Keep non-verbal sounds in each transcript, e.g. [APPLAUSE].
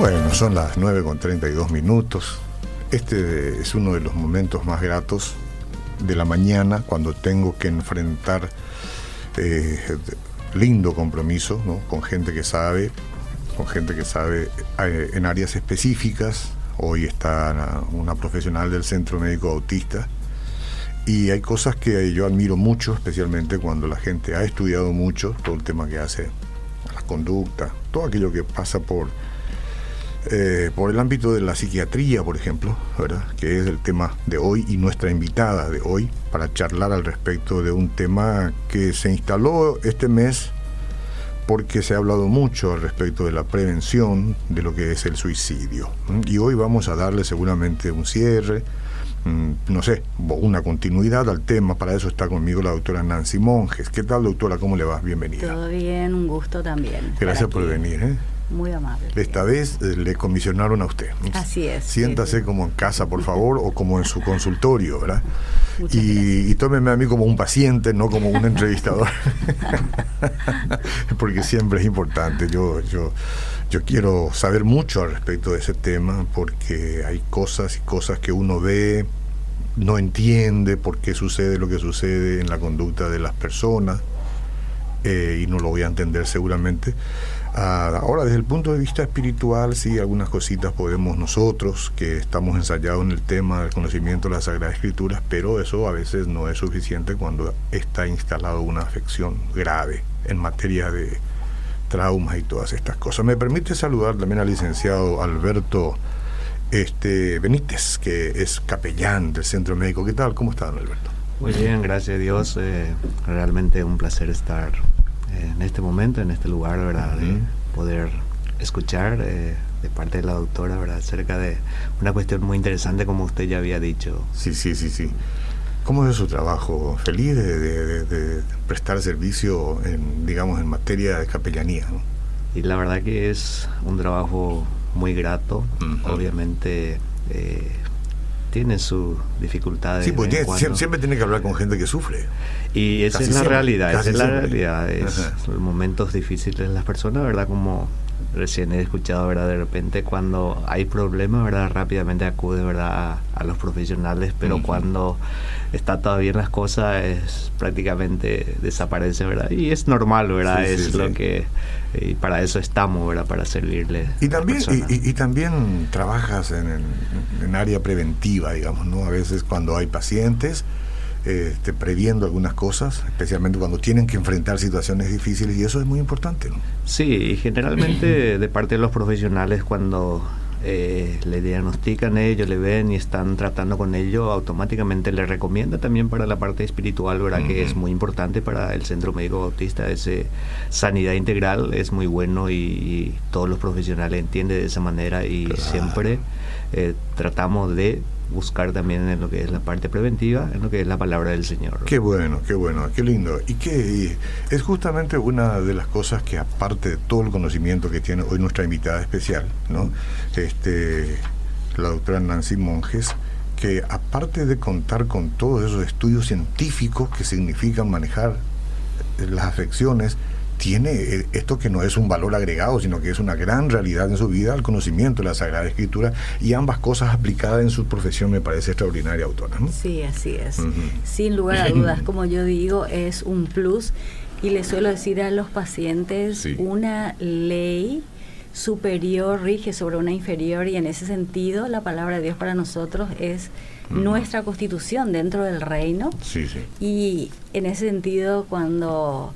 Bueno, son las 9 con 32 minutos. Este es uno de los momentos más gratos de la mañana cuando tengo que enfrentar eh, lindo compromiso ¿no? con gente que sabe, con gente que sabe eh, en áreas específicas. Hoy está una profesional del Centro Médico Autista y hay cosas que yo admiro mucho, especialmente cuando la gente ha estudiado mucho, todo el tema que hace la conducta, todo aquello que pasa por eh, por el ámbito de la psiquiatría, por ejemplo, ¿verdad? que es el tema de hoy y nuestra invitada de hoy para charlar al respecto de un tema que se instaló este mes porque se ha hablado mucho al respecto de la prevención de lo que es el suicidio. Y hoy vamos a darle seguramente un cierre, mm, no sé, una continuidad al tema. Para eso está conmigo la doctora Nancy Monjes. ¿Qué tal, doctora? ¿Cómo le va? Bienvenida. Todo bien, un gusto también. Gracias por venir. ¿eh? Muy amable. Esta vez eh, le comisionaron a usted. Así es. Siéntase como en casa, por favor, o como en su [LAUGHS] consultorio, ¿verdad? Y, y, tómeme a mí como un paciente, no como un [LAUGHS] entrevistador. [LAUGHS] porque siempre es importante. Yo, yo, yo quiero saber mucho al respecto de ese tema, porque hay cosas y cosas que uno ve, no entiende por qué sucede lo que sucede en la conducta de las personas, eh, y no lo voy a entender seguramente ahora, desde el punto de vista espiritual, sí, algunas cositas podemos nosotros, que estamos ensayados en el tema del conocimiento de las Sagradas Escrituras, pero eso a veces no es suficiente cuando está instalado una afección grave en materia de traumas y todas estas cosas. Me permite saludar también al licenciado Alberto este, Benítez, que es capellán del Centro Médico. ¿Qué tal? ¿Cómo está, Alberto? Muy bien, gracias a Dios. Eh, realmente un placer estar en este momento, en este lugar, ¿verdad? De poder escuchar eh, de parte de la doctora, ¿verdad? Acerca de una cuestión muy interesante, como usted ya había dicho. Sí, sí, sí, sí. ¿Cómo es su trabajo? Feliz de, prestar servicio, en, digamos, en materia de capellanía, ¿no? Y la verdad que es un trabajo muy grato, obviamente... Eh, tiene sus dificultades. Sí, pues siempre, tiene que hablar con gente que sufre. Y esa es la realidad, esa es la realidad. Es momentos difíciles las personas, ¿verdad? Como recién he escuchado, ¿verdad? De repente cuando hay problemas, ¿verdad? Rápidamente acude, ¿verdad? A, los profesionales, pero cuando está todavía las cosas es prácticamente desaparece, ¿verdad? Y es normal, ¿verdad? es lo que... Y para eso estamos, ¿verdad? Para servirle. Y también, y, también trabajas en, en, área preventiva, digamos, ¿no? A veces cuando hay pacientes este, previendo algunas cosas, especialmente cuando tienen que enfrentar situaciones difíciles y eso es muy importante. ¿no? Sí, generalmente de parte de los profesionales cuando eh, le diagnostican ellos, le ven y están tratando con ello, automáticamente le recomienda también para la parte espiritual, ¿verdad? Que es muy importante para el Centro Médico Bautista, ese sanidad integral es muy bueno y, todos los profesionales entienden de esa manera y siempre eh, tratamos de buscar también en lo que es la parte preventiva, en lo que es la palabra del Señor. Qué bueno, qué bueno, qué lindo. Y que es justamente una de las cosas que aparte de todo el conocimiento que tiene hoy nuestra invitada especial, ¿no? Este la doctora Nancy Monjes, que aparte de contar con todos esos estudios científicos que significan manejar las afecciones, tiene eh, esto que no es un valor agregado, sino que es una gran realidad en su vida, el conocimiento de la Sagrada Escritura y ambas cosas aplicadas en su profesión me parece extraordinaria, autora. Sí, así es. Sin lugar a dudas, [LAUGHS] como yo digo, es un plus y le suelo decir a los pacientes una ley superior rige sobre una inferior y en ese sentido la palabra de Dios para nosotros es nuestra constitución dentro del reino. Sí, sí. Y en ese sentido cuando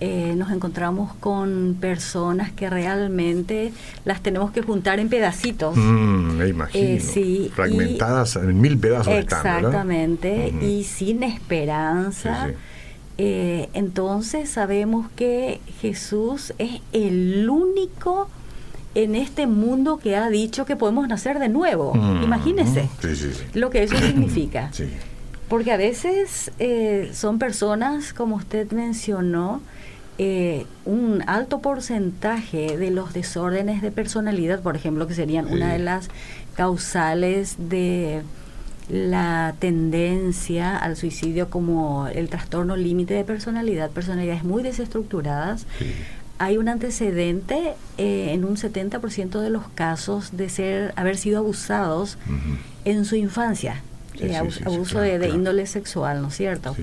eh, nos encontramos con personas que realmente las tenemos que juntar en pedacitos. Mm, me imagino. Eh, Fragmentadas en mil pedazos. Exactamente, y sin esperanza. Eh, entonces sabemos que Jesús es el único en este mundo que ha dicho que podemos nacer de nuevo. Mm, Imagínese lo que eso [COUGHS] significa. Porque a veces son personas, como usted mencionó, eh, un alto porcentaje de los desórdenes de personalidad, por ejemplo, que serían una de las causales de la tendencia al suicidio como el trastorno límite de personalidad, personalidades muy desestructuradas, hay un antecedente eh, en un 70% de los casos de ser haber sido abusados en su infancia. Eh, abuso de, índole sexual, ¿no es cierto?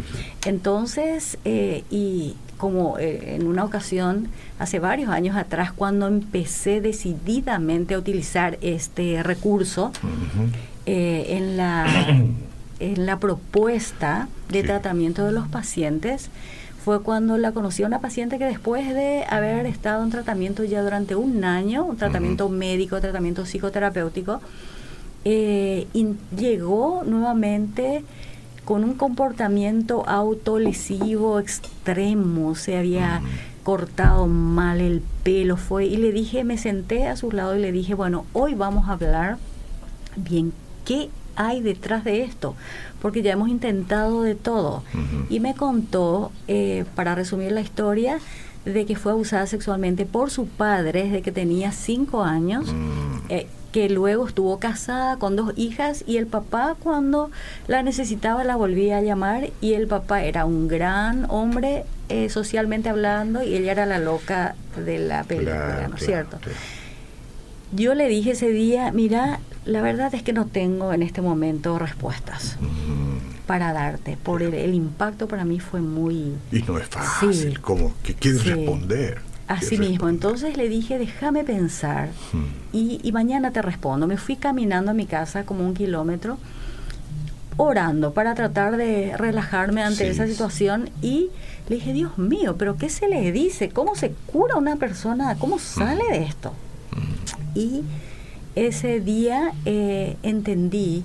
Entonces, eh, y como en una ocasión, hace varios años atrás, cuando empecé decididamente a utilizar este recurso en, la, [COUGHS] en la propuesta de tratamiento de los pacientes, fue cuando la conocí a una paciente que después de haber estado en tratamiento ya durante un año, un tratamiento médico, tratamiento psicoterapéutico, eh, llegó nuevamente con un comportamiento autolesivo extremo, se había cortado mal el pelo, fue y le dije, me senté a su lado y le dije, bueno, hoy vamos a hablar bien qué hay detrás de esto, porque ya hemos intentado de todo. Y me contó, eh, para resumir la historia, de que fue abusada sexualmente por su padre desde que tenía cinco años, mm. eh, que luego estuvo casada con dos hijas y el papá cuando la necesitaba la volvía a llamar y el papá era un gran hombre eh, socialmente hablando y ella era la loca de la película, ¿no es cierto? Yo le dije ese día, mira, la verdad es que no tengo en este momento respuestas para darte. Por el, impacto para mí fue muy... Y no es fácil, como que quieres responder. Así mismo, entonces le dije, déjame pensar y, y, mañana te respondo. Me fui caminando a mi casa como un kilómetro, orando para tratar de relajarme ante esa situación y le dije, Dios mío, pero ¿qué se le dice? ¿Cómo se cura una persona? ¿Cómo sale de esto? Y ese día eh, entendí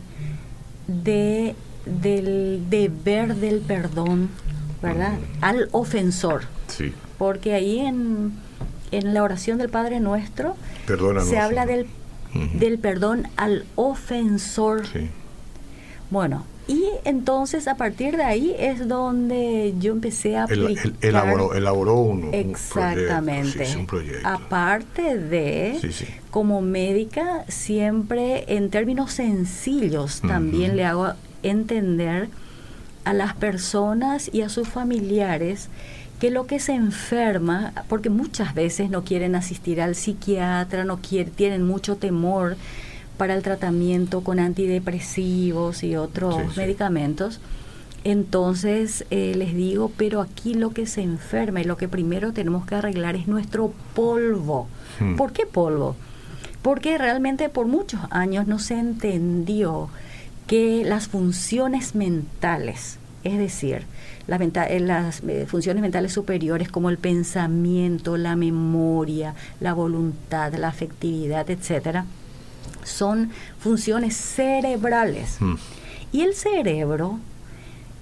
de, del deber del perdón, ¿verdad? Al ofensor. Sí. Porque ahí en, en la oración del Padre Nuestro se habla del, del perdón al ofensor. Sí. Bueno, y entonces a partir de ahí es donde yo empecé a aplicar. El, elaboró, elaboró un, Exactamente. Un proyecto, Aparte de, como médica, siempre en términos sencillos también le hago entender a las personas y a sus familiares que lo que se enferma, porque muchas veces no quieren asistir al psiquiatra, no quieren, tienen mucho temor para el tratamiento con antidepresivos y otros medicamentos. Entonces eh, les digo, pero aquí lo que se enferma y lo que primero tenemos que arreglar es nuestro polvo. Hmm. ¿Por qué polvo? Porque realmente por muchos años no se entendió que las funciones mentales, es decir, las, eh, las eh, funciones mentales superiores como el pensamiento, la memoria, la voluntad, la afectividad, etcétera, son funciones cerebrales. Hmm. Y el cerebro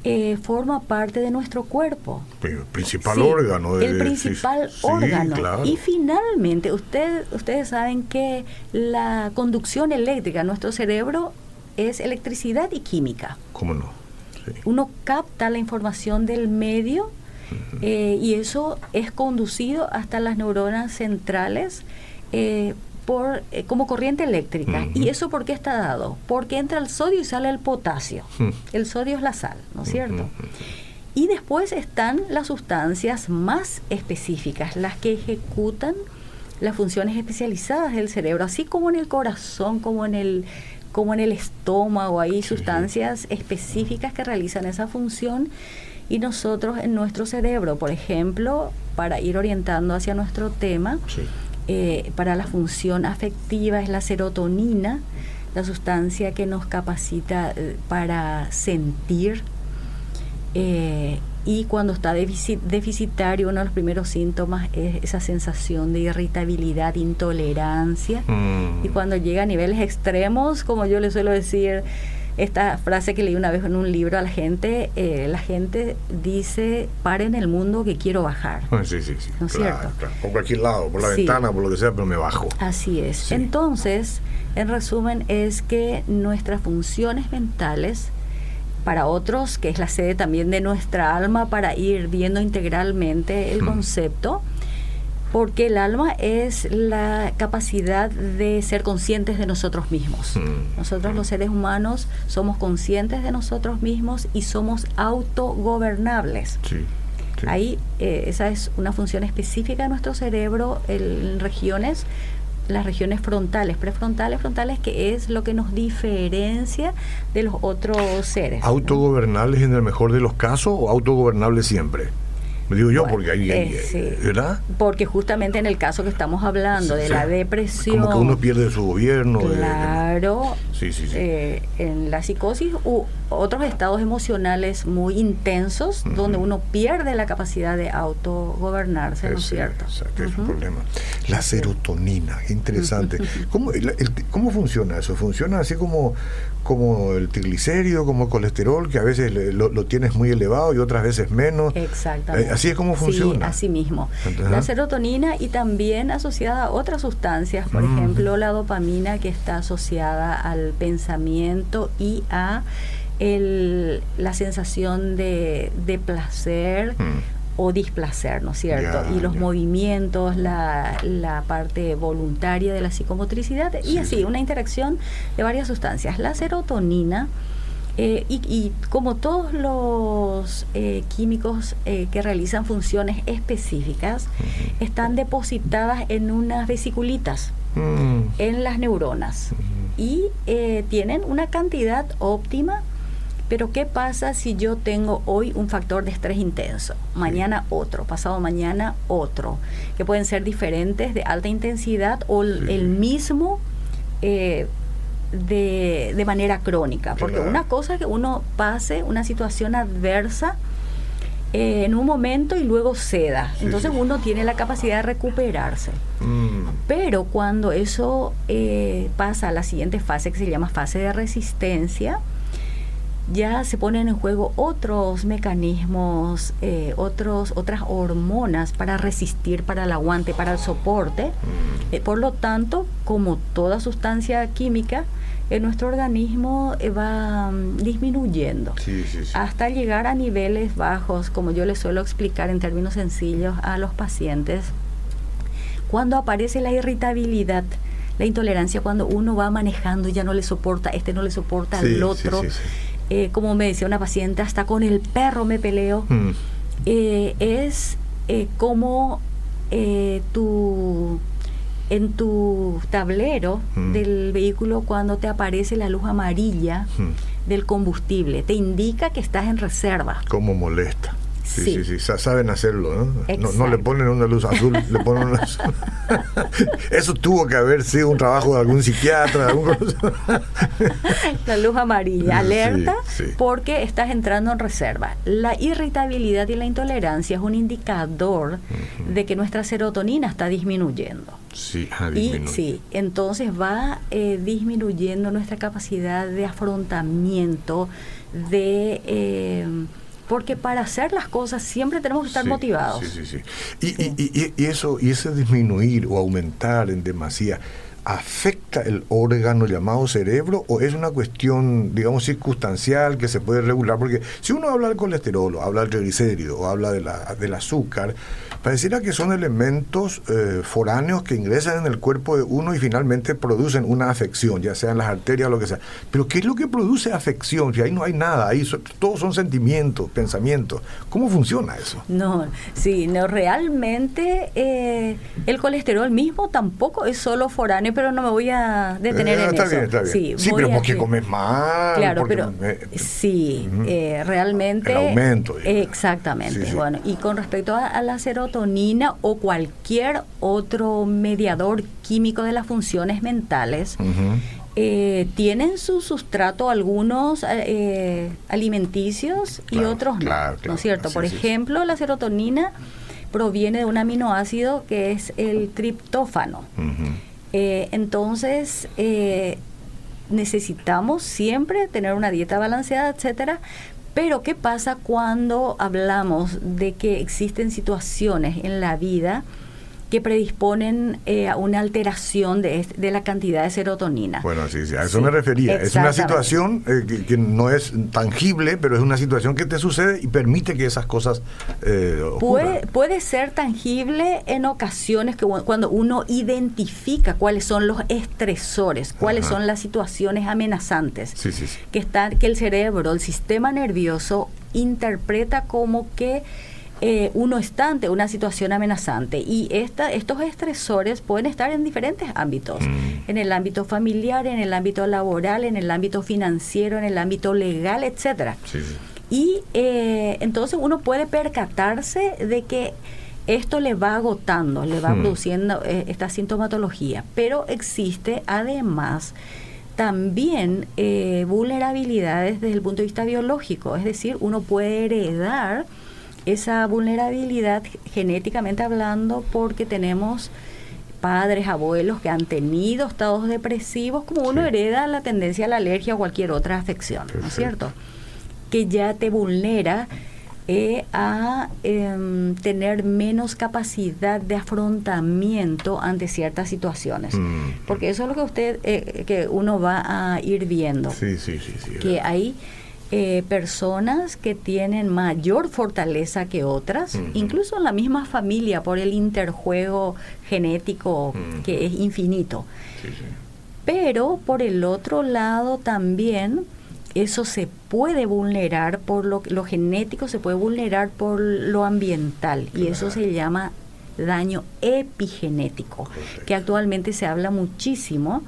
eh, forma parte de nuestro cuerpo. El principal órgano. el principal órgano. Y finalmente, usted, ustedes saben que la conducción eléctrica, nuestro cerebro es electricidad y química. ¿Cómo no? Uno capta la información del medio eh, y eso es conducido hasta las neuronas centrales eh, por, eh, como corriente eléctrica. ¿Y eso por qué está dado? Porque entra el sodio y sale el potasio. El sodio es la sal, ¿no es cierto? Y después están las sustancias más específicas, las que ejecutan las funciones especializadas del cerebro, así como en el corazón, como en el como en el estómago, hay sustancias específicas que realizan esa función y nosotros en nuestro cerebro, por ejemplo, para ir orientando hacia nuestro tema, eh, para la función afectiva es la serotonina, la sustancia que nos capacita eh, para sentir. Eh, y cuando está deficitario, uno de los primeros síntomas es esa sensación de irritabilidad, intolerancia. Mm. Y cuando llega a niveles extremos, como yo le suelo decir, esta frase que leí una vez en un libro a la gente, eh, la gente dice, en el mundo que quiero bajar. Sí, sí, sí. ¿No es cierto? Por cualquier lado, por la ventana, por lo que sea, pero me bajo. Así es. Entonces, en resumen, es que nuestras funciones mentales, para otros, que es la sede también de nuestra alma, para ir viendo integralmente el concepto, porque el alma es la capacidad de ser conscientes de nosotros mismos. Mm. Nosotros los seres humanos somos conscientes de nosotros mismos y somos autogobernables. Ahí eh, esa es una función específica de nuestro cerebro en regiones las regiones frontales, prefrontales, frontales, que es lo que nos diferencia de los otros seres. ¿Autogobernables en el mejor de los casos o autogobernables siempre? Me digo yo, porque ahí, eh, ¿verdad? Porque justamente en el caso que estamos hablando de la depresión. Como que uno pierde su gobierno. Claro. sí, sí, eh, en la psicosis u otros estados emocionales muy intensos donde uno pierde la capacidad de autogobernarse, ¿no es cierto? Exacto, es un problema. La serotonina, interesante. [LAUGHS] ¿Cómo, ¿Cómo funciona eso? ¿Funciona así como, como el triglicérido, como el colesterol, que a veces lo, tienes muy elevado y otras veces menos? Exactamente. Eh, así es como funciona. Sí, así mismo. La serotonina y también asociada a otras sustancias, por mm. ejemplo, la dopamina que está asociada al pensamiento y a el, la sensación de, de placer. Mm o displacer, ¿no es cierto? y los movimientos, la, la, parte voluntaria de la psicomotricidad y así, una interacción de varias sustancias. La serotonina, eh, y, como todos los eh, químicos eh, que realizan funciones específicas, están depositadas en unas vesiculitas, mm. en las neuronas, y tienen una cantidad óptima pero ¿qué pasa si yo tengo hoy un factor de estrés intenso, mañana otro, pasado mañana otro, que pueden ser diferentes de alta intensidad o el mismo eh, de, de, manera crónica? Porque una cosa es que uno pase una situación adversa eh, en un momento y luego ceda. Entonces uno tiene la capacidad de recuperarse. Mm. Pero cuando eso eh, pasa a la siguiente fase, que se llama fase de resistencia, ya se ponen en juego otros mecanismos, eh, otros, otras hormonas para resistir, para el aguante, para el soporte. Mm. Eh, por lo tanto, como toda sustancia química, en nuestro organismo eh, va mm, disminuyendo hasta llegar a niveles bajos, como yo les suelo explicar en términos sencillos a los pacientes. Cuando aparece la irritabilidad, la intolerancia, cuando uno va manejando y ya no le soporta, este no le soporta al otro. Eh, como me decía una paciente, hasta con el perro me peleo, mm. eh, es eh, como tu, en tu tablero mm. del vehículo cuando te aparece la luz amarilla mm. del combustible, te indica que estás en reserva. Como molesta. Sí, sí, sí, saben hacerlo, ¿no? ¿no? [LAUGHS] le ponen una luz azul, le ponen una Eso tuvo que haber sido un trabajo de algún psiquiatra, algún... [LAUGHS] La luz amarilla, alerta porque estás entrando en reserva. La irritabilidad y la intolerancia es un indicador de que nuestra serotonina está disminuyendo. Sí, y sí, entonces va eh, disminuyendo nuestra capacidad de afrontamiento, de... Eh, porque para hacer las cosas siempre tenemos que estar motivados. Sí, sí, sí. Y, y, eso, y ese disminuir o aumentar en demasía, ¿afecta el órgano llamado cerebro o es una cuestión, digamos, circunstancial que se puede regular? Porque si uno habla del colesterol, o habla del triglicérido, o habla de la, del azúcar, Pareciera que son elementos eh, foráneos que ingresan en el cuerpo de uno y finalmente producen una afección, ya sean las arterias o lo que sea. Pero ¿qué es lo que produce afección? Si ahí no hay nada, ahí todos son sentimientos, pensamientos. ¿Cómo funciona eso? No, sí, no, realmente eh, el colesterol mismo tampoco es solo foráneo, pero no me voy a detener eh, en está eso. Bien, está bien. Sí, sí pero porque comes mal. Claro, pero sí, realmente. El aumento. Exactamente. Bueno, y con respecto a, a la serotonina, o cualquier otro mediador químico de las funciones mentales, eh, tienen su sustrato algunos eh, alimenticios y otros no, ¿no es cierto? Por ejemplo, la serotonina proviene de un aminoácido que es el triptófano. Eh, entonces, necesitamos siempre tener una dieta balanceada, etcétera, pero ¿qué pasa cuando hablamos de que existen situaciones en la vida que predisponen eh, a una alteración de, de, la cantidad de serotonina. Bueno, sí, sí a eso me refería. Es una situación eh, que, no es tangible, pero es una situación que te sucede y permite que esas cosas eh, puede, puede ser tangible en ocasiones que cuando uno identifica cuáles son los estresores, cuáles son las situaciones amenazantes que, están, que el cerebro, el sistema nervioso interpreta como que eh, uno está ante una situación amenazante y esta, estos estresores pueden estar en diferentes ámbitos, mm. en el ámbito familiar, en el ámbito laboral, en el ámbito financiero, en el ámbito legal, etcétera. Y eh, entonces uno puede percatarse de que esto le va agotando, le va mm. produciendo eh, esta sintomatología, pero existe además también vulnerabilidades desde el punto de vista biológico, es decir, uno puede heredar esa vulnerabilidad genéticamente hablando porque tenemos padres, abuelos que han tenido estados depresivos, como uno hereda la tendencia a la alergia o cualquier otra afección, ¿no es cierto? Que ya te vulnera eh, a em, tener menos capacidad de afrontamiento ante ciertas situaciones. Mm. Porque eso es lo que usted, eh, que uno va a ir viendo. Sí, sí, sí. sí que hay eh, personas que tienen mayor fortaleza que otras, incluso en la misma familia, por el interjuego genético que es infinito. Pero por el otro lado también eso se puede vulnerar por lo, lo genético, se puede vulnerar por lo ambiental y eso se llama daño epigenético, que actualmente se habla muchísimo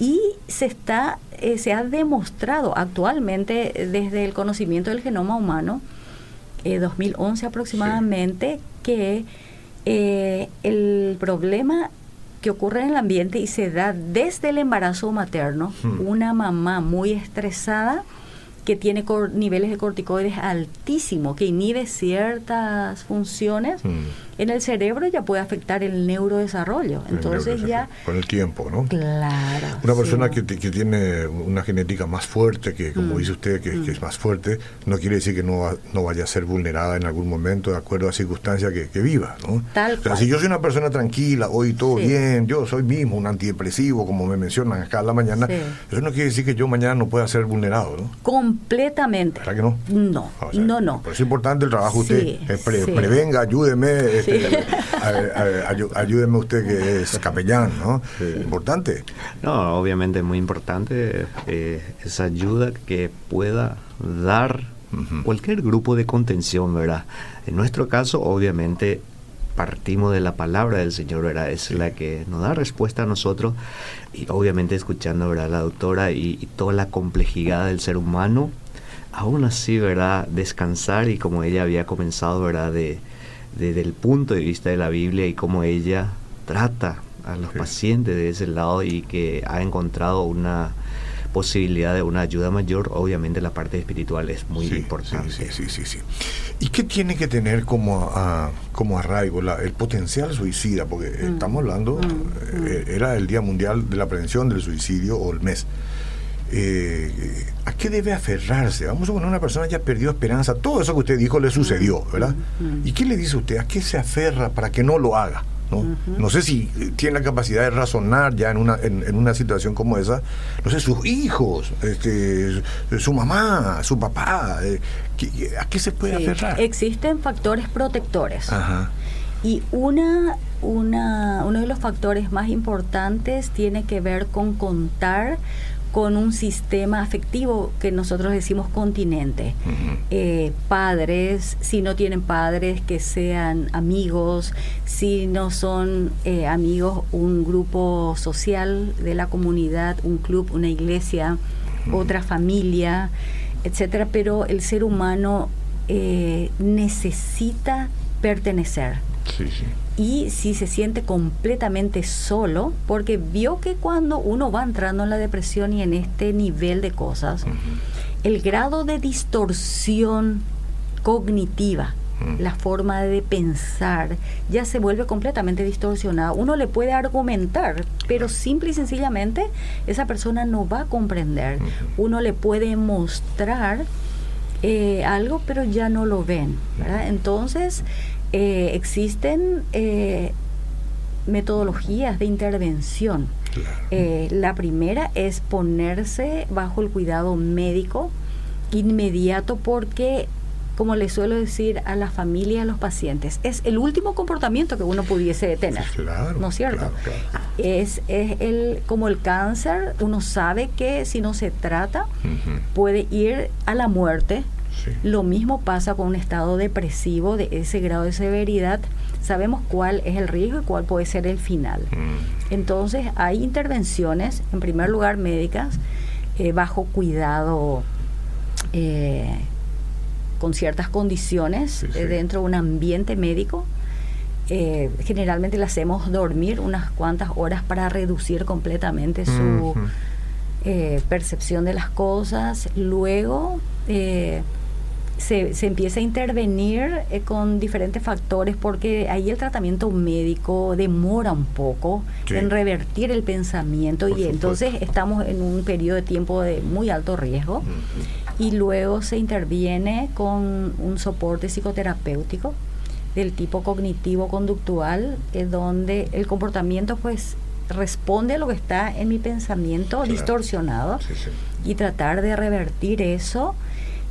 y se está eh, se ha demostrado actualmente desde el conocimiento del genoma humano 2011 eh, aproximadamente que eh, el problema que ocurre en el ambiente y se da desde el embarazo materno, hmm. una mamá muy estresada que tiene niveles de corticoides altísimos, que inhibe ciertas funciones hmm. En el cerebro, ya puede afectar el neurodesarrollo. Entonces ya... Con el tiempo, ¿no? Claro. Una persona que, que, tiene una genética más fuerte, que como hmm. dice usted, que, es hmm. más fuerte, no quiere decir que no, no vaya a ser vulnerada en algún momento de acuerdo a circunstancias que, viva, ¿no? Tal o sea, si yo soy una persona tranquila, hoy todo bien, yo soy mismo un antidepresivo, como me mencionan acá a la mañana, eso no quiere decir que yo mañana no pueda ser vulnerado, ¿no? completamente. ¿Verdad que no? No, no, no. Por eso es importante el trabajo usted. Eh, prevenga, ayúdeme, este, ayúdeme usted que es capellán, ¿no? Importante. No, obviamente muy importante eh, esa ayuda que pueda dar cualquier grupo de contención, ¿verdad? En nuestro caso, obviamente, partimos de la palabra del Señor, ¿verdad? Es la que nos da respuesta a nosotros y obviamente escuchando, ¿verdad? La doctora y, toda la complejidad del ser humano, aún así, ¿verdad? Descansar y como ella había comenzado, ¿verdad? De, desde el punto de vista de la Biblia y cómo ella trata a los pacientes de ese lado y que ha encontrado una posibilidad de una ayuda mayor, obviamente la parte espiritual es muy importante. Sí, sí, sí, sí, ¿Y qué tiene que tener como, como arraigo la, el potencial suicida? Porque mm. estamos hablando, mm, mm. Eh, era el Día Mundial de la Prevención del Suicidio o el mes. Eh, ¿A qué debe aferrarse? Vamos a poner una persona ya perdió esperanza, todo eso que usted dijo le sucedió, ¿verdad? ¿Y qué le dice usted? ¿A qué se aferra para que no lo haga? ¿no? no sé si tiene la capacidad de razonar ya en una, en, una situación como esa, no sé, sus hijos, este, su mamá, su papá, eh, ¿a qué se puede aferrar? Existen factores protectores. Y una, una, uno de los factores más importantes tiene que ver con contar con un sistema afectivo que nosotros decimos continente. Eh, padres, si no tienen padres, que sean amigos, si no son eh, amigos, un grupo social de la comunidad, un club, una iglesia, otra familia, etcétera. Pero el ser humano eh, necesita pertenecer. Sí, sí y si se siente completamente solo, porque vio que cuando uno va entrando en la depresión y en este nivel de cosas, el grado de distorsión cognitiva, la forma de pensar, ya se vuelve completamente distorsionada. Uno le puede argumentar, pero simple y sencillamente esa persona no va a comprender. Uno le puede mostrar eh, algo, pero ya no lo ven. Entonces, eh, existen eh, metodologías de intervención. Eh, la primera es ponerse bajo el cuidado médico inmediato porque como le suelo decir a la familia, a los pacientes, es el último comportamiento que uno pudiese tener. ¿No es cierto? Es, es, el, como el cáncer, uno sabe que si no se trata, puede ir a la muerte Lo mismo pasa con un estado depresivo de ese grado de severidad. Sabemos cuál es el riesgo y cuál puede ser el final. Mm. Entonces hay intervenciones, en primer lugar médicas, eh, bajo cuidado eh, con ciertas condiciones eh, dentro de un ambiente médico. generalmente le hacemos dormir unas cuantas horas para reducir completamente su percepción de las cosas. Luego se, se, empieza a intervenir eh, con diferentes factores porque ahí el tratamiento médico demora un poco en revertir el pensamiento y entonces estamos en un periodo de tiempo de muy alto riesgo. Y luego se interviene con un soporte psicoterapéutico del tipo cognitivo-conductual eh, donde el comportamiento pues responde a lo que está en mi pensamiento distorsionado y tratar de revertir eso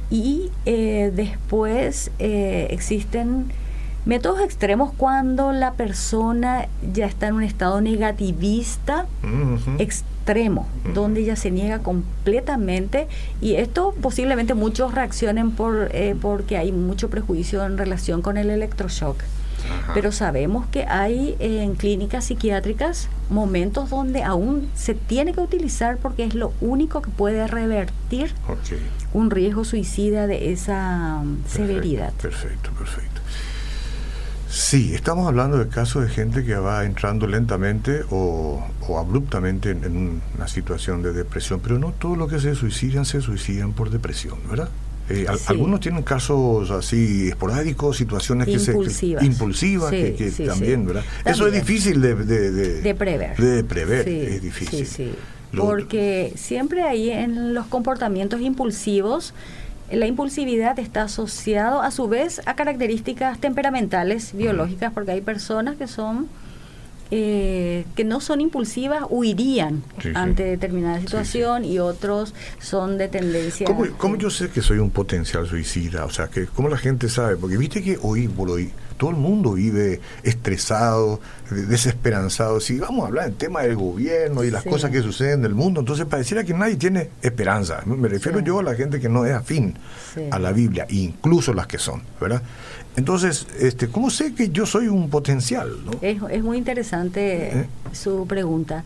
y eh, después eh, existen métodos extremos cuando la persona ya está en un estado negativista extremo, donde ya se niega completamente y esto posiblemente muchos reaccionen por eh, porque hay mucho prejuicio en relación con el electroshock. Pero sabemos que hay en clínicas psiquiátricas momentos donde aún se tiene que utilizar porque es lo único que puede revertir un riesgo suicida de esa um, severidad. Perfecto, perfecto. Sí, estamos hablando de casos de gente que va entrando lentamente o, abruptamente en, una situación de depresión, pero no todos los que se suicidan se suicidan por depresión, ¿verdad? Eh, Algunos tienen casos así esporádicos, situaciones que se impulsivas, que, también, ¿verdad? Eso es difícil de, de, prever. De prever, es difícil. Porque siempre ahí en los comportamientos impulsivos, la impulsividad está asociado a su vez a características temperamentales, biológicas, porque hay personas que son eh, que no son impulsivas huirían ante determinada situación y otros son de tendencia. ¿Cómo, ¿Cómo, yo sé que soy un potencial suicida? O sea, que ¿cómo la gente sabe? Porque viste que hoy por hoy todo el mundo vive estresado, desesperanzado. Si vamos a hablar del tema del gobierno y las cosas que suceden en el mundo, entonces pareciera que nadie tiene esperanza. Me refiero yo a la gente que no es afín a la Biblia, incluso las que son, ¿verdad? Entonces, este, ¿cómo sé que yo soy un potencial? Es, muy interesante ¿Eh? su pregunta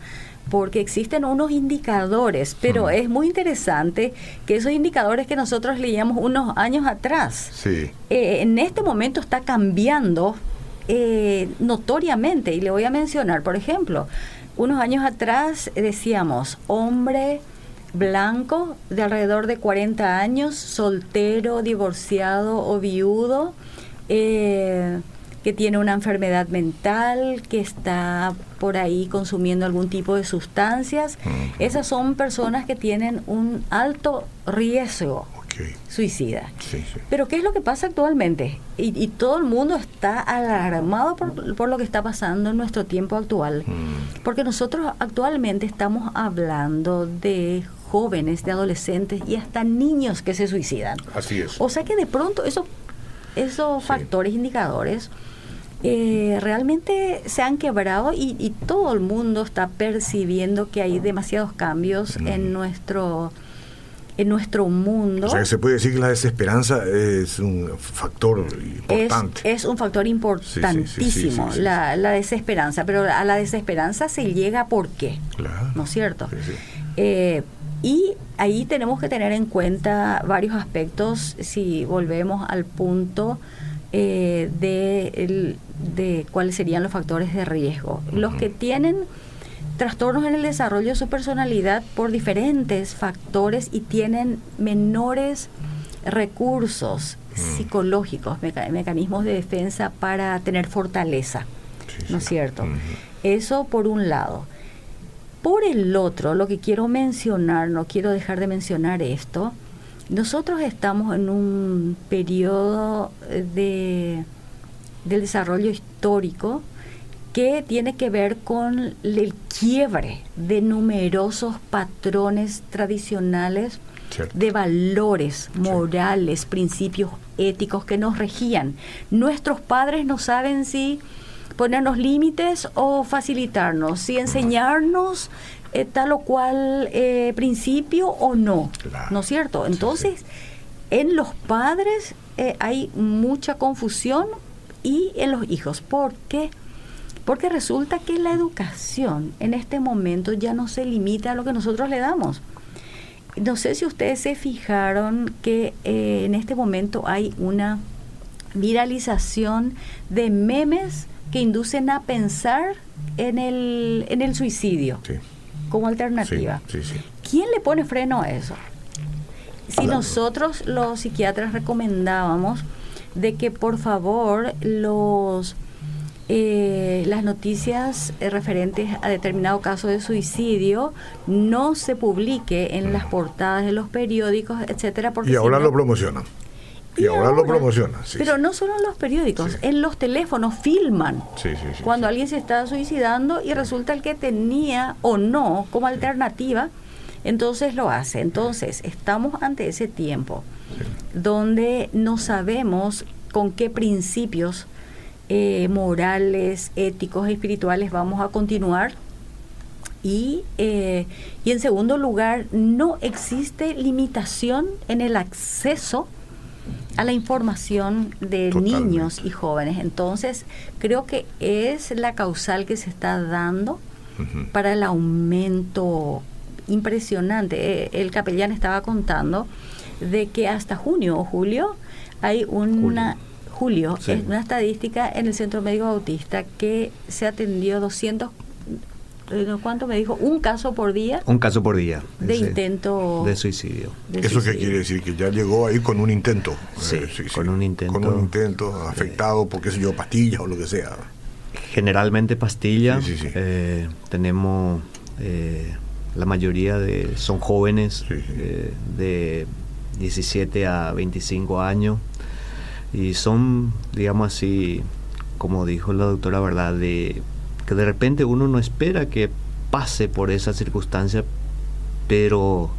porque existen unos indicadores, pero es muy interesante que esos indicadores que nosotros leíamos unos años atrás, eh, en este momento está cambiando eh, notoriamente. Y le voy a mencionar, por ejemplo, unos años atrás decíamos, hombre blanco de alrededor de 40 años, soltero, divorciado o viudo, eh, que tiene una enfermedad mental, que está por ahí consumiendo algún tipo de sustancias. Esas son personas que tienen un alto riesgo suicida. Pero ¿qué es lo que pasa actualmente? Y, todo el mundo está alarmado por, lo que está pasando en nuestro tiempo actual. Porque nosotros actualmente estamos hablando de jóvenes, de adolescentes y hasta niños que se suicidan. Así es. O sea que de pronto eso esos factores indicadores eh, realmente se han quebrado y, todo el mundo está percibiendo que hay demasiados cambios en nuestro en nuestro mundo. O sea, se puede decir que la desesperanza es un factor importante. Es, un factor importantísimo, la, la, desesperanza, pero a la desesperanza se llega por qué, ¿no es cierto? Eh, y ahí tenemos que tener en cuenta varios aspectos si volvemos al punto eh, de, de, cuáles serían los factores de riesgo. Los que tienen trastornos en el desarrollo de su personalidad por diferentes factores y tienen menores recursos psicológicos, mecanismos de defensa para tener fortaleza, ¿no es cierto? Eso por un lado. Por el otro, lo que quiero mencionar, no quiero dejar de mencionar esto, nosotros estamos en un periodo de, del desarrollo histórico que tiene que ver con el quiebre de numerosos patrones tradicionales de valores morales, principios éticos que nos regían. Nuestros padres no saben si ponernos límites o facilitarnos, si enseñarnos eh, tal o cual eh, principio o no, ¿no es cierto? Entonces, En los padres eh, hay mucha confusión y en los hijos. ¿Por qué? Porque resulta que la educación en este momento ya no se limita a lo que nosotros le damos. No sé si ustedes se fijaron que eh, en este momento hay una viralización de memes que inducen a pensar en el, en el suicidio como alternativa. ¿Quién le pone freno a eso? Si nosotros los psiquiatras recomendábamos de que por favor los eh, las noticias eh, referentes a determinado caso de suicidio no se publique en las portadas de los periódicos, etcétera. Porque y ahora lo promocionan. Y, ahora, lo promocionan. pero no solo en los periódicos, en los teléfonos filman cuando alguien se está suicidando y resulta el que tenía o no como alternativa, entonces lo hace. Entonces estamos ante ese tiempo donde no sabemos con qué principios eh, morales, éticos, espirituales vamos a continuar. Y, eh, y en segundo lugar, no existe limitación en el acceso a la información de niños y jóvenes. Entonces, creo que es la causal que se está dando para el aumento impresionante. Eh, el capellán estaba contando de que hasta junio o julio hay una julio, es una estadística en el Centro Médico Autista que se atendió 200 eh, ¿cuánto me dijo? Un caso por día. Un caso por día. De intento. De suicidio. ¿Eso qué quiere decir? Que ya llegó ahí con un intento. Eh, sí, con un intento. Con un intento afectado por, qué sé yo, pastillas o lo que sea. Generalmente pastillas. Eh, tenemos, la mayoría de son jóvenes de 17 a 25 años y son, digamos así, como dijo la doctora, ¿verdad? De que de repente uno no espera que pase por esa circunstancia, pero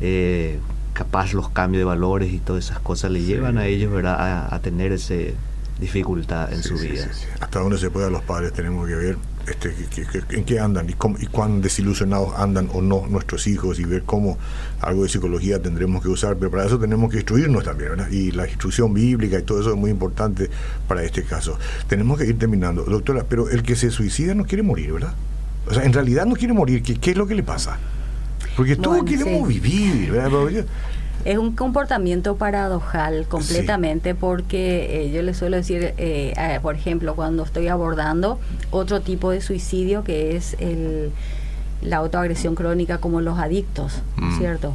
eh, capaz los cambios de valores y todas esas cosas le llevan a ellos ¿verdad? A, tener esa dificultad en su vida. Hasta donde se pueda los padres tenemos que ver este, en qué andan y, cómo, y cuán desilusionados andan o no nuestros hijos y ver cómo algo de psicología tendremos que usar, pero para eso tenemos que instruirnos también, ¿verdad? Y la instrucción bíblica y todo eso es muy importante para este caso. Tenemos que ir terminando. Doctora, pero el que se suicida no quiere morir, ¿verdad? O sea, en realidad no quiere morir. ¿Qué, qué es lo que le pasa? Porque todos queremos vivir, ¿verdad? Es un comportamiento paradojal completamente porque eh, yo le suelo decir, eh, por ejemplo, cuando estoy abordando otro tipo de suicidio que es el, la autoagresión crónica como los adictos, mm. ¿cierto?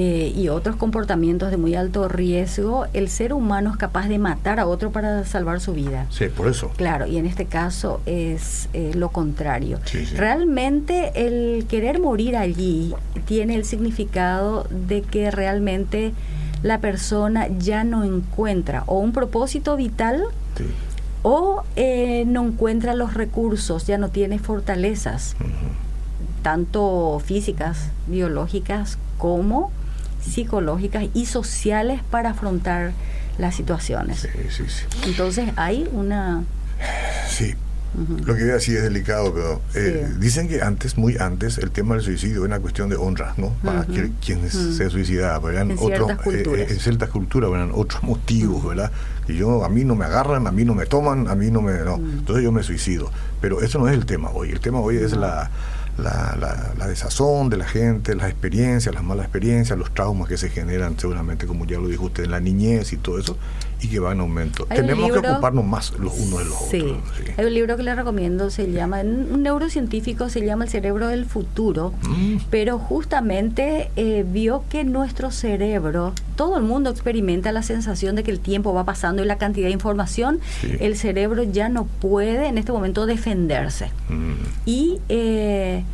Eh, y otros comportamientos de muy alto riesgo, el ser humano es capaz de matar a otro para salvar su vida. Sí, por eso. Claro, y en este caso es lo contrario. Realmente el querer morir allí tiene el significado de que realmente la persona ya no encuentra o un propósito vital o eh, no encuentra los recursos, ya no tiene fortalezas, tanto físicas, biológicas como psicológicas y sociales para afrontar las situaciones. Sí, sí, sí. Entonces hay una... Sí, lo que a decir es delicado, pero eh, dicen que antes, muy antes, el tema del suicidio era una cuestión de honra, ¿no? Para quienes se suicidaban. Pero eran en, otros, ciertas eh, en ciertas culturas eran otros motivos, ¿verdad? Y yo, a mí no me agarran, a mí no me toman, a mí no me... No. Entonces yo me suicido. Pero eso no es el tema hoy. El tema hoy es la la, la, desazón de la gente, las experiencias, las malas experiencias, los traumas que se generan seguramente, como ya lo dijo usted, en la niñez y todo eso, y que va en aumento. Tenemos que ocuparnos más los unos de los otros. Sí. Hay un libro que le recomiendo, se llama, un neurocientífico se llama El cerebro del futuro, mm. pero justamente eh, vio que nuestro cerebro, todo el mundo experimenta la sensación de que el tiempo va pasando y la cantidad de información, el cerebro ya no puede en este momento defenderse. Mm. Y eh,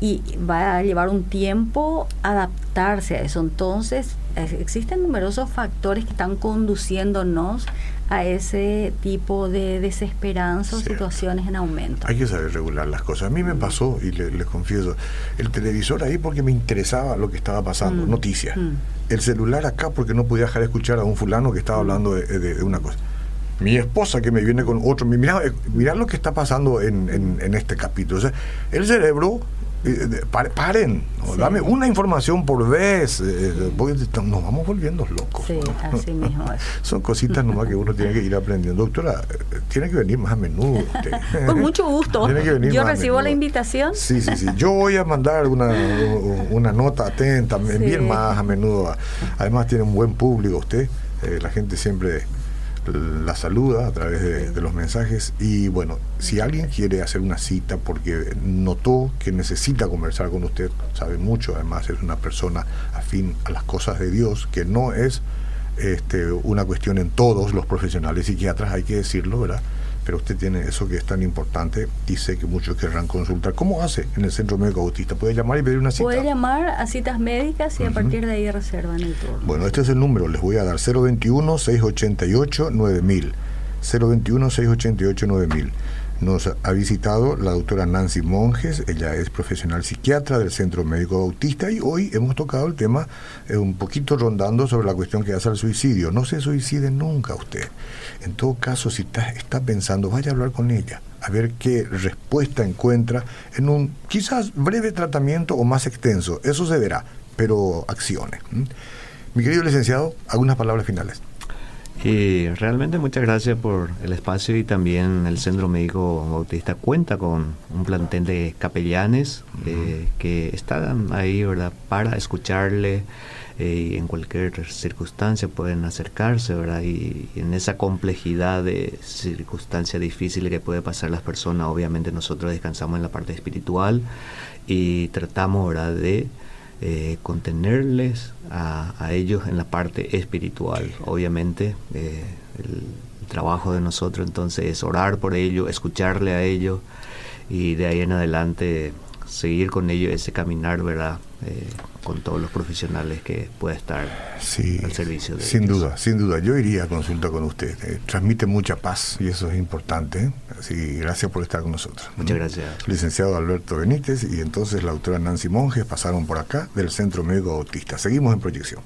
y va a llevar un tiempo adaptarse a eso. Entonces, existen numerosos factores que están conduciéndonos a ese tipo de desesperanza o situaciones en aumento. Hay que saber regular las cosas. A mí me mm. pasó, y les confieso, el televisor ahí porque me interesaba lo que estaba pasando, mm. noticias. Mm. El celular acá porque no podía dejar de escuchar a un fulano que estaba hablando de, una cosa mi esposa que me viene con otro, mira, mira lo que está pasando en, en, este capítulo. O sea, el cerebro paren, dame una información por vez. nos vamos volviendo locos. Sí, así mismo [LAUGHS] Son cositas nomás que uno tiene que ir aprendiendo. Doctora, tiene que venir más a menudo. [LAUGHS] Con mucho gusto. Yo recibo la invitación. Sí, sí, sí. Yo voy a mandar una, una nota atenta, bien más a menudo. Además tiene un buen público usted. la gente siempre la saluda a través de, los mensajes y bueno, si alguien quiere hacer una cita porque notó que necesita conversar con usted, sabe mucho, además es una persona afín a las cosas de Dios, que no es este, una cuestión en todos los profesionales psiquiatras, hay que decirlo, ¿verdad? Pero usted tiene eso que es tan importante y sé que muchos querrán consultar. ¿Cómo hace en el Centro Médico Autista? ¿Puede llamar y pedir una cita? Puede llamar a citas médicas y a partir de ahí reservan el turno. Bueno, este es el número, les voy a dar 021-688-9000. 021-688-9000. Nos ha visitado la doctora Nancy Monjes, ella es profesional psiquiatra del Centro Médico Autista y hoy hemos tocado el tema eh, un poquito rondando sobre la cuestión que hace al suicidio. No se suicide nunca usted. En todo caso, si está, está pensando, vaya a hablar con ella, a ver qué respuesta encuentra en un quizás breve tratamiento o más extenso. Eso se verá, pero acciones. Mi querido licenciado, algunas palabras finales. Y realmente muchas gracias por el espacio y también el Centro Médico Bautista cuenta con un plantel de capellanes eh, que están ahí ¿verdad? para escucharle eh, y en cualquier circunstancia pueden acercarse ¿verdad? Y, en esa complejidad de circunstancias difíciles que puede pasar las personas obviamente nosotros descansamos en la parte espiritual y tratamos ¿verdad? de eh, contenerles a, ellos en la parte espiritual. Obviamente, eh, el, trabajo de nosotros entonces es orar por ellos, escucharle a ellos y de ahí en adelante seguir con ellos ese caminar, ¿verdad? Eh, con todos los profesionales que pueda estar al servicio de Sin duda, sin duda. Yo iría a consulta con usted. Eh, transmite mucha paz y eso es importante. Así gracias por estar con nosotros. Muchas gracias. Licenciado Alberto Benítez y entonces la autora Nancy Monjes pasaron por acá del Centro Médico Autista. Seguimos en proyección.